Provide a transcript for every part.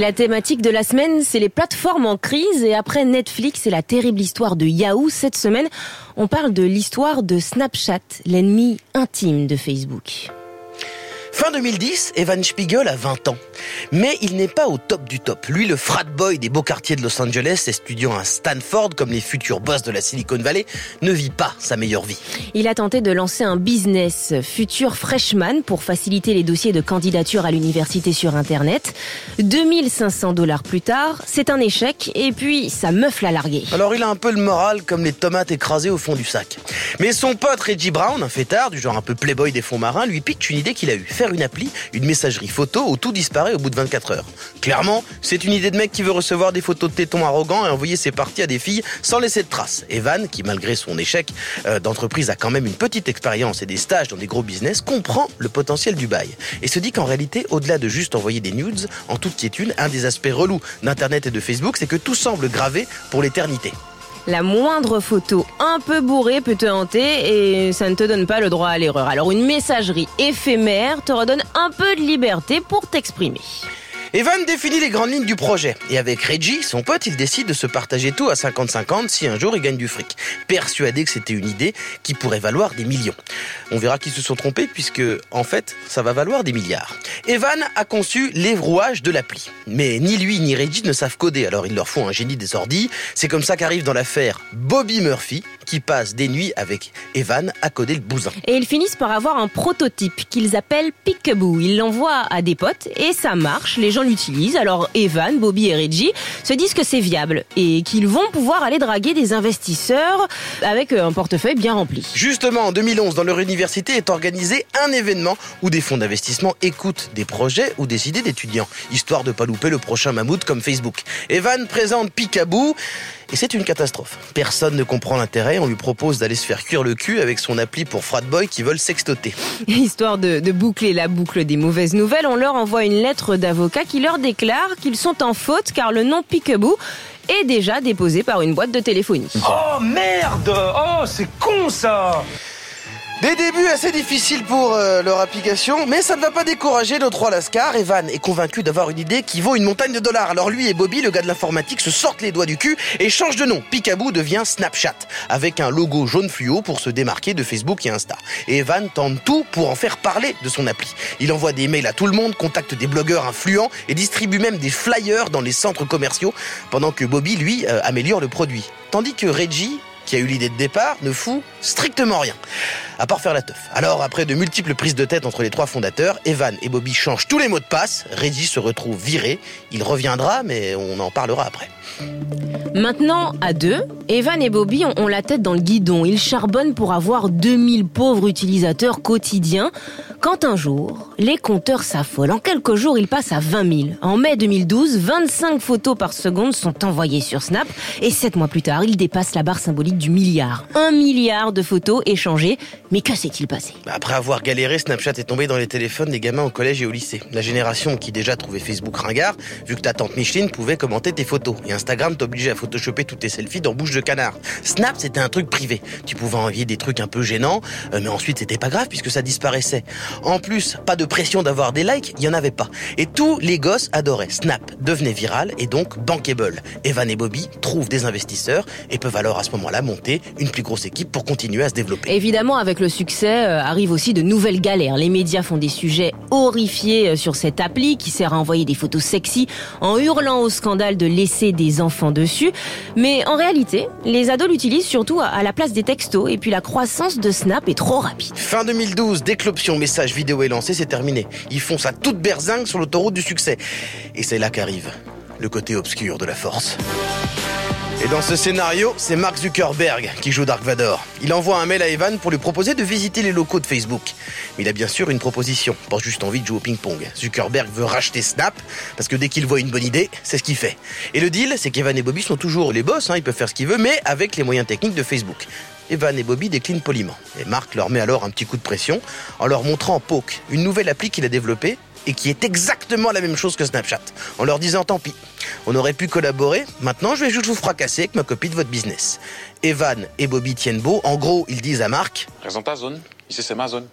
La thématique de la semaine, c'est les plateformes en crise et après Netflix et la terrible histoire de Yahoo cette semaine, on parle de l'histoire de Snapchat, l'ennemi intime de Facebook. Fin 2010, Evan Spiegel a 20 ans. Mais il n'est pas au top du top. Lui, le frat boy des beaux quartiers de Los Angeles, étudiant à Stanford comme les futurs boss de la Silicon Valley, ne vit pas sa meilleure vie. Il a tenté de lancer un business futur freshman pour faciliter les dossiers de candidature à l'université sur Internet. 2500 dollars plus tard, c'est un échec et puis sa meuf l'a largué. Alors il a un peu le moral comme les tomates écrasées au fond du sac. Mais son pote Reggie Brown, un fêtard du genre un peu playboy des fonds marins, lui pitch une idée qu'il a eue une appli, une messagerie photo où tout disparaît au bout de 24 heures. Clairement, c'est une idée de mec qui veut recevoir des photos de tétons arrogants et envoyer ses parties à des filles sans laisser de traces. Evan, qui malgré son échec euh, d'entreprise a quand même une petite expérience et des stages dans des gros business, comprend le potentiel du bail et se dit qu'en réalité, au-delà de juste envoyer des nudes, en toute quiétude, un des aspects relous d'Internet et de Facebook, c'est que tout semble gravé pour l'éternité. La moindre photo un peu bourrée peut te hanter et ça ne te donne pas le droit à l'erreur. Alors une messagerie éphémère te redonne un peu de liberté pour t'exprimer. Evan définit les grandes lignes du projet. Et avec Reggie, son pote, il décide de se partager tout à 50-50 si un jour il gagne du fric. Persuadé que c'était une idée qui pourrait valoir des millions. On verra qu'ils se sont trompés puisque, en fait, ça va valoir des milliards. Evan a conçu les rouages de l'appli. Mais ni lui ni Reggie ne savent coder, alors il leur faut un génie des ordis. C'est comme ça qu'arrive dans l'affaire Bobby Murphy, qui passe des nuits avec Evan à coder le bousin. Et ils finissent par avoir un prototype qu'ils appellent Peekaboo. Ils l'envoient à des potes et ça marche. L'utilisent. Alors Evan, Bobby et Reggie se disent que c'est viable et qu'ils vont pouvoir aller draguer des investisseurs avec un portefeuille bien rempli. Justement, en 2011, dans leur université est organisé un événement où des fonds d'investissement écoutent des projets ou des idées d'étudiants, histoire de pas louper le prochain mammouth comme Facebook. Evan présente Peekaboo et c'est une catastrophe. Personne ne comprend l'intérêt. On lui propose d'aller se faire cuire le cul avec son appli pour frat boy qui veulent sextoter. Histoire de, de, boucler la boucle des mauvaises nouvelles, on leur envoie une lettre d'avocat qui leur déclare qu'ils sont en faute car le nom Peekaboo est déjà déposé par une boîte de téléphonie. Oh merde Oh c'est con ça des débuts assez difficiles pour euh, leur application, mais ça ne va pas décourager nos trois lascars. Evan est convaincu d'avoir une idée qui vaut une montagne de dollars. Alors lui et Bobby, le gars de l'informatique, se sortent les doigts du cul et changent de nom. Picaboo devient Snapchat, avec un logo jaune fluo pour se démarquer de Facebook et Insta. Et Evan tente tout pour en faire parler de son appli. Il envoie des mails à tout le monde, contacte des blogueurs influents et distribue même des flyers dans les centres commerciaux, pendant que Bobby, lui, euh, améliore le produit. Tandis que Reggie qui a eu l'idée de départ, ne fout strictement rien, à part faire la teuf. Alors, après de multiples prises de tête entre les trois fondateurs, Evan et Bobby changent tous les mots de passe, Reggie se retrouve viré, il reviendra, mais on en parlera après. Maintenant, à deux, Evan et Bobby ont la tête dans le guidon. Ils charbonnent pour avoir 2000 pauvres utilisateurs quotidiens. Quand un jour, les compteurs s'affolent. En quelques jours, ils passent à 20 000. En mai 2012, 25 photos par seconde sont envoyées sur Snap. Et sept mois plus tard, ils dépassent la barre symbolique du milliard. Un milliard de photos échangées. Mais que s'est-il passé? Après avoir galéré, Snapchat est tombé dans les téléphones des gamins au collège et au lycée. La génération qui déjà trouvait Facebook ringard, vu que ta tante Micheline pouvait commenter tes photos. Et Instagram t'obligeait à photoshopper toutes tes selfies dans bouche de canard. Snap, c'était un truc privé. Tu pouvais envoyer des trucs un peu gênants, euh, mais ensuite c'était pas grave puisque ça disparaissait. En plus, pas de pression d'avoir des likes, il y en avait pas. Et tous les gosses adoraient. Snap devenait viral et donc bankable. Evan et Bobby trouvent des investisseurs et peuvent alors à ce moment-là monter une plus grosse équipe pour continuer à se développer. Évidemment, avec le succès euh, arrivent aussi de nouvelles galères. Les médias font des sujets horrifiés euh, sur cette appli qui sert à envoyer des photos sexy en hurlant au scandale de laisser des enfants dessus. Mais en réalité, les ados l'utilisent surtout à la place des textos et puis la croissance de Snap est trop rapide. Fin 2012, dès que vidéo est lancée, c'est terminé. Ils font ça toute berzingue sur l'autoroute du succès. Et c'est là qu'arrive le côté obscur de la force. Et dans ce scénario, c'est Mark Zuckerberg qui joue Dark Vador. Il envoie un mail à Evan pour lui proposer de visiter les locaux de Facebook. Mais il a bien sûr une proposition, pas juste envie de jouer au ping-pong. Zuckerberg veut racheter Snap, parce que dès qu'il voit une bonne idée, c'est ce qu'il fait. Et le deal, c'est qu'Evan et Bobby sont toujours les boss, hein, ils peuvent faire ce qu'ils veulent, mais avec les moyens techniques de Facebook. Evan et Bobby déclinent poliment. Et Mark leur met alors un petit coup de pression en leur montrant Poke, une nouvelle appli qu'il a développée et qui est exactement la même chose que Snapchat, en leur disant tant pis. On aurait pu collaborer, maintenant je vais juste vous fracasser avec ma copie de votre business. Evan et Bobby tiennent beau, en gros ils disent à Marc Présente ta zone, ici c'est ma zone.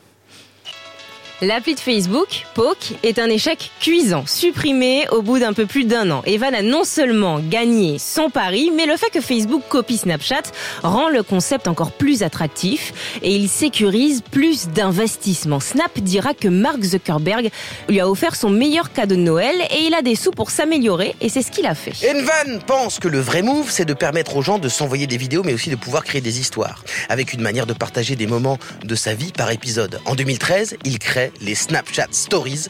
L'appli de Facebook, Poke, est un échec cuisant, supprimé au bout d'un peu plus d'un an. Evan a non seulement gagné son pari, mais le fait que Facebook copie Snapchat rend le concept encore plus attractif et il sécurise plus d'investissements. Snap dira que Mark Zuckerberg lui a offert son meilleur cadeau de Noël et il a des sous pour s'améliorer et c'est ce qu'il a fait. Envan pense que le vrai move, c'est de permettre aux gens de s'envoyer des vidéos, mais aussi de pouvoir créer des histoires, avec une manière de partager des moments de sa vie par épisode. En 2013, il crée les Snapchat Stories,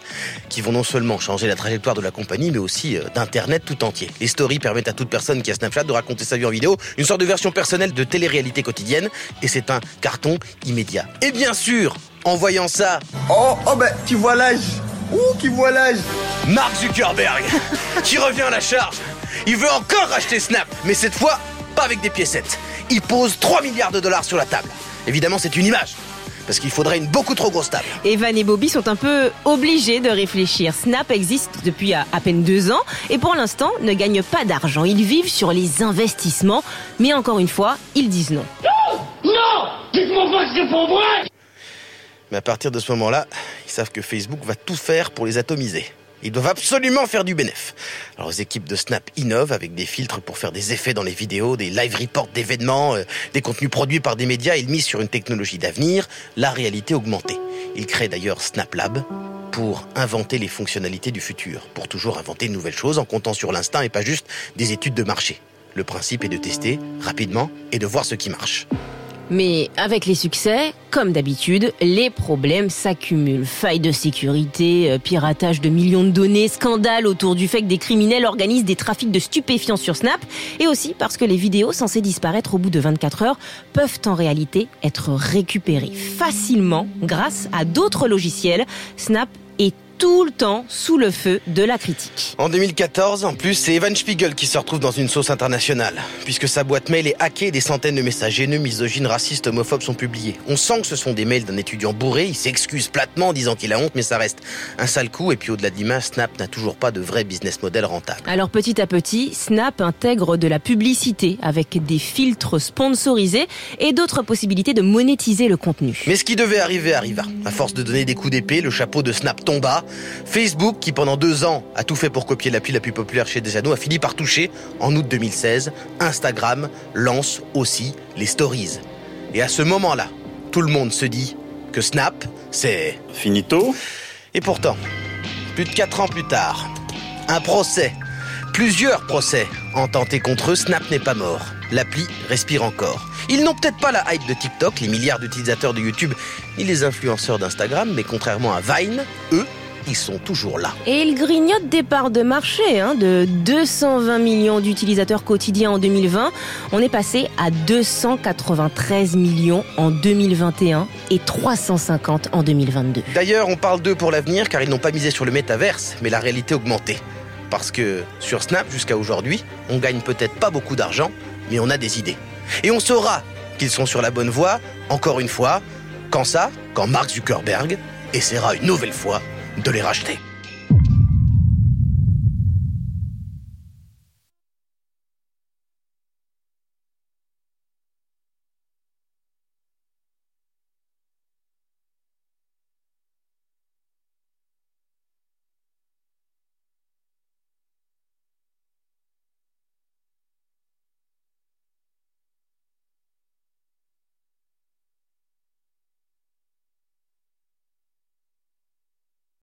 qui vont non seulement changer la trajectoire de la compagnie, mais aussi euh, d'Internet tout entier. Les stories permettent à toute personne qui a Snapchat de raconter sa vie en vidéo, une sorte de version personnelle de télé-réalité quotidienne, et c'est un carton immédiat. Et bien sûr, en voyant ça... Oh, oh ben, tu vois l'âge Ouh, qui voit l'âge Mark Zuckerberg, qui revient à la charge. Il veut encore racheter Snap, mais cette fois, pas avec des piécettes. Il pose 3 milliards de dollars sur la table. Évidemment, c'est une image parce qu'il faudrait une beaucoup trop grosse table. Evan et Bobby sont un peu obligés de réfléchir. Snap existe depuis à, peine deux ans et pour l'instant ne gagne pas d'argent. Ils vivent sur les investissements, mais encore une fois, ils disent non. Non Non Dites-moi pas que c'est pour vrai Mais à partir de ce moment-là, ils savent que Facebook va tout faire pour les atomiser. Ils doivent absolument faire du bénéf. Alors les équipes de Snap innovent avec des filtres pour faire des effets dans les vidéos, des live reports d'événements, euh, des contenus produits par des médias. Ils misent sur une technologie d'avenir, la réalité augmentée. Ils créent d'ailleurs Snap Lab pour inventer les fonctionnalités du futur, pour toujours inventer de nouvelles choses en comptant sur l'instinct et pas juste des études de marché. Le principe est de tester rapidement et de voir ce qui marche. Mais avec les succès, comme d'habitude, les problèmes s'accumulent. Failles de sécurité, euh, piratage de millions de données, scandale autour du fait que des criminels organisent des trafics de stupéfiants sur Snap, et aussi parce que les vidéos censées disparaître au bout de 24 heures peuvent en réalité être récupérées facilement grâce à d'autres logiciels. Snap tout le temps sous le feu de la critique. En 2014, en plus, c'est Evan Spiegel qui se retrouve dans une sauce internationale, puisque sa boîte mail est hackée et des centaines de messages haineux, misogynes, racistes, homophobes sont publiés. On sent que ce sont des mails d'un étudiant bourré, il s'excuse platement en disant qu'il a honte, mais ça reste un sale coup, et puis au-delà d'image, Snap n'a toujours pas de vrai business model rentable. Alors petit à petit, Snap intègre de la publicité avec des filtres sponsorisés et d'autres possibilités de monétiser le contenu. Mais ce qui devait arriver arriva. À force de donner des coups d'épée, le chapeau de Snap tomba, Facebook, qui pendant deux ans a tout fait pour copier l'appli la plus populaire chez Desjardins, a fini par toucher, en août 2016, Instagram lance aussi les stories. Et à ce moment-là, tout le monde se dit que Snap, c'est... Finito Et pourtant, plus de quatre ans plus tard, un procès, plusieurs procès ont tenté contre eux, Snap n'est pas mort. L'appli respire encore. Ils n'ont peut-être pas la hype de TikTok, les milliards d'utilisateurs de YouTube, ni les influenceurs d'Instagram, mais contrairement à Vine, eux, ils sont toujours là. Et ils grignotent des parts de marché, hein, de 220 millions d'utilisateurs quotidiens en 2020. On est passé à 293 millions en 2021 et 350 en 2022. D'ailleurs, on parle d'eux pour l'avenir car ils n'ont pas misé sur le métaverse, mais la réalité augmentée. Parce que sur Snap, jusqu'à aujourd'hui, on gagne peut-être pas beaucoup d'argent, mais on a des idées. Et on saura qu'ils sont sur la bonne voie, encore une fois, quand ça, quand Mark Zuckerberg essaiera une nouvelle fois de les racheter.